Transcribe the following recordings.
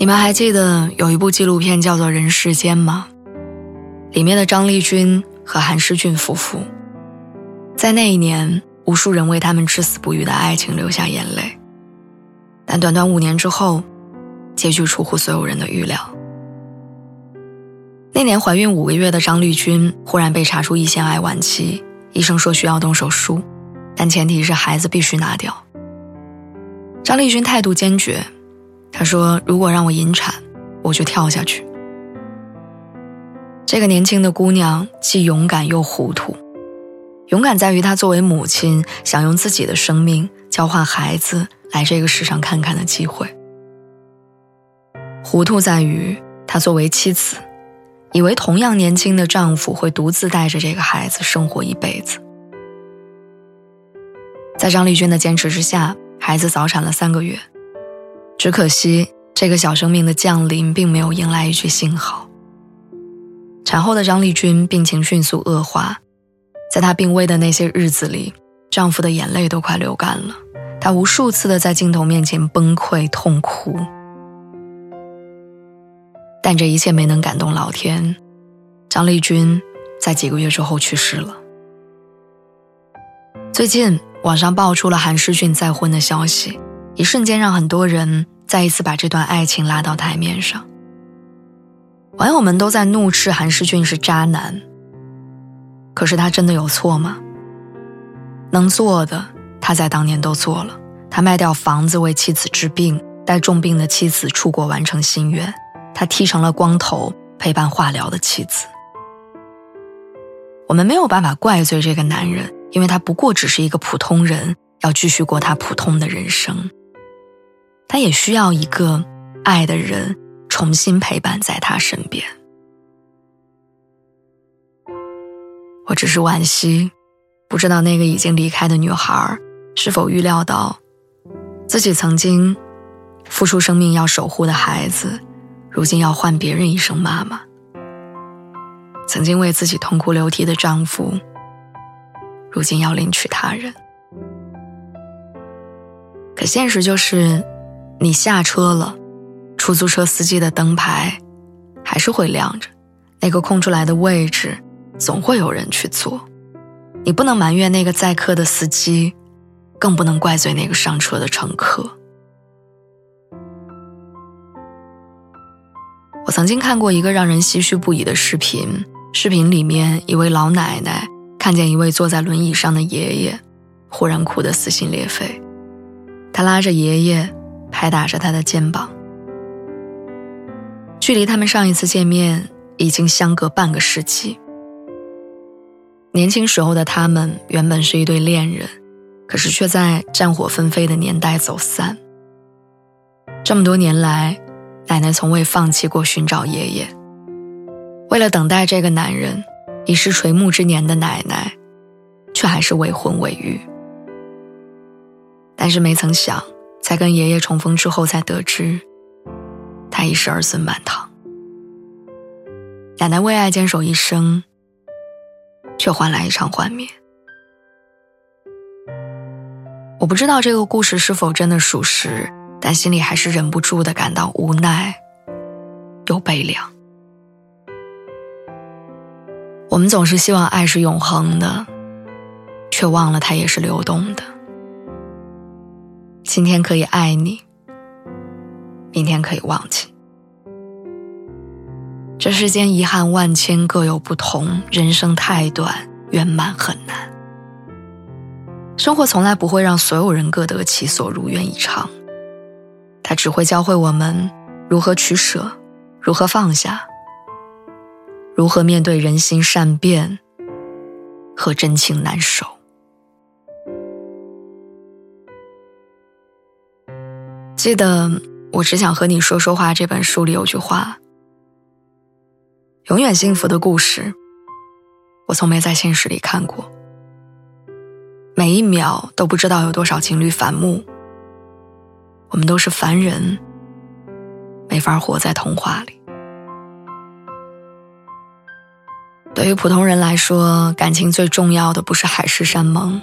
你们还记得有一部纪录片叫做《人世间》吗？里面的张丽君和韩诗俊夫妇，在那一年，无数人为他们至死不渝的爱情流下眼泪。但短短五年之后，结局出乎所有人的预料。那年怀孕五个月的张丽君忽然被查出胰腺癌晚期，医生说需要动手术，但前提是孩子必须拿掉。张丽君态度坚决。他说：“如果让我引产，我就跳下去。”这个年轻的姑娘既勇敢又糊涂。勇敢在于她作为母亲，想用自己的生命交换孩子来这个世上看看的机会；糊涂在于她作为妻子，以为同样年轻的丈夫会独自带着这个孩子生活一辈子。在张丽君的坚持之下，孩子早产了三个月。只可惜，这个小生命的降临并没有迎来一句幸好。产后的张丽君病情迅速恶化，在她病危的那些日子里，丈夫的眼泪都快流干了。他无数次的在镜头面前崩溃痛哭，但这一切没能感动老天。张丽君在几个月之后去世了。最近，网上爆出了韩诗俊再婚的消息。一瞬间，让很多人再一次把这段爱情拉到台面上。网友们都在怒斥韩世俊是渣男。可是他真的有错吗？能做的，他在当年都做了。他卖掉房子为妻子治病，带重病的妻子出国完成心愿。他剃成了光头，陪伴化疗的妻子。我们没有办法怪罪这个男人，因为他不过只是一个普通人，要继续过他普通的人生。他也需要一个爱的人重新陪伴在他身边。我只是惋惜，不知道那个已经离开的女孩是否预料到，自己曾经付出生命要守护的孩子，如今要唤别人一声妈妈。曾经为自己痛哭流涕的丈夫，如今要另娶他人。可现实就是。你下车了，出租车司机的灯牌还是会亮着，那个空出来的位置总会有人去坐。你不能埋怨那个载客的司机，更不能怪罪那个上车的乘客。我曾经看过一个让人唏嘘不已的视频，视频里面一位老奶奶看见一位坐在轮椅上的爷爷，忽然哭得撕心裂肺，她拉着爷爷。拍打着他的肩膀，距离他们上一次见面已经相隔半个世纪。年轻时候的他们原本是一对恋人，可是却在战火纷飞的年代走散。这么多年来，奶奶从未放弃过寻找爷爷。为了等待这个男人，已是垂暮之年的奶奶，却还是未婚未育。但是没曾想。在跟爷爷重逢之后，才得知他已是儿孙满堂。奶奶为爱坚守一生，却换来一场幻灭。我不知道这个故事是否真的属实，但心里还是忍不住的感到无奈又悲凉。我们总是希望爱是永恒的，却忘了它也是流动的。今天可以爱你，明天可以忘记。这世间遗憾万千，各有不同。人生太短，圆满很难。生活从来不会让所有人各得其所，如愿以偿。它只会教会我们如何取舍，如何放下，如何面对人心善变和真情难守。记得我只想和你说说话。这本书里有句话：“永远幸福的故事，我从没在现实里看过。每一秒都不知道有多少情侣反目。我们都是凡人，没法活在童话里。对于普通人来说，感情最重要的不是海誓山盟，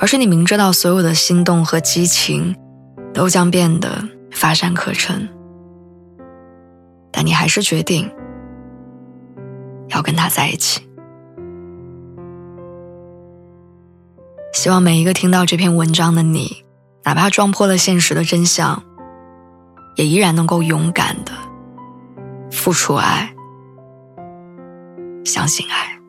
而是你明知道所有的心动和激情。”都将变得乏善可陈，但你还是决定要跟他在一起。希望每一个听到这篇文章的你，哪怕撞破了现实的真相，也依然能够勇敢的付出爱，相信爱。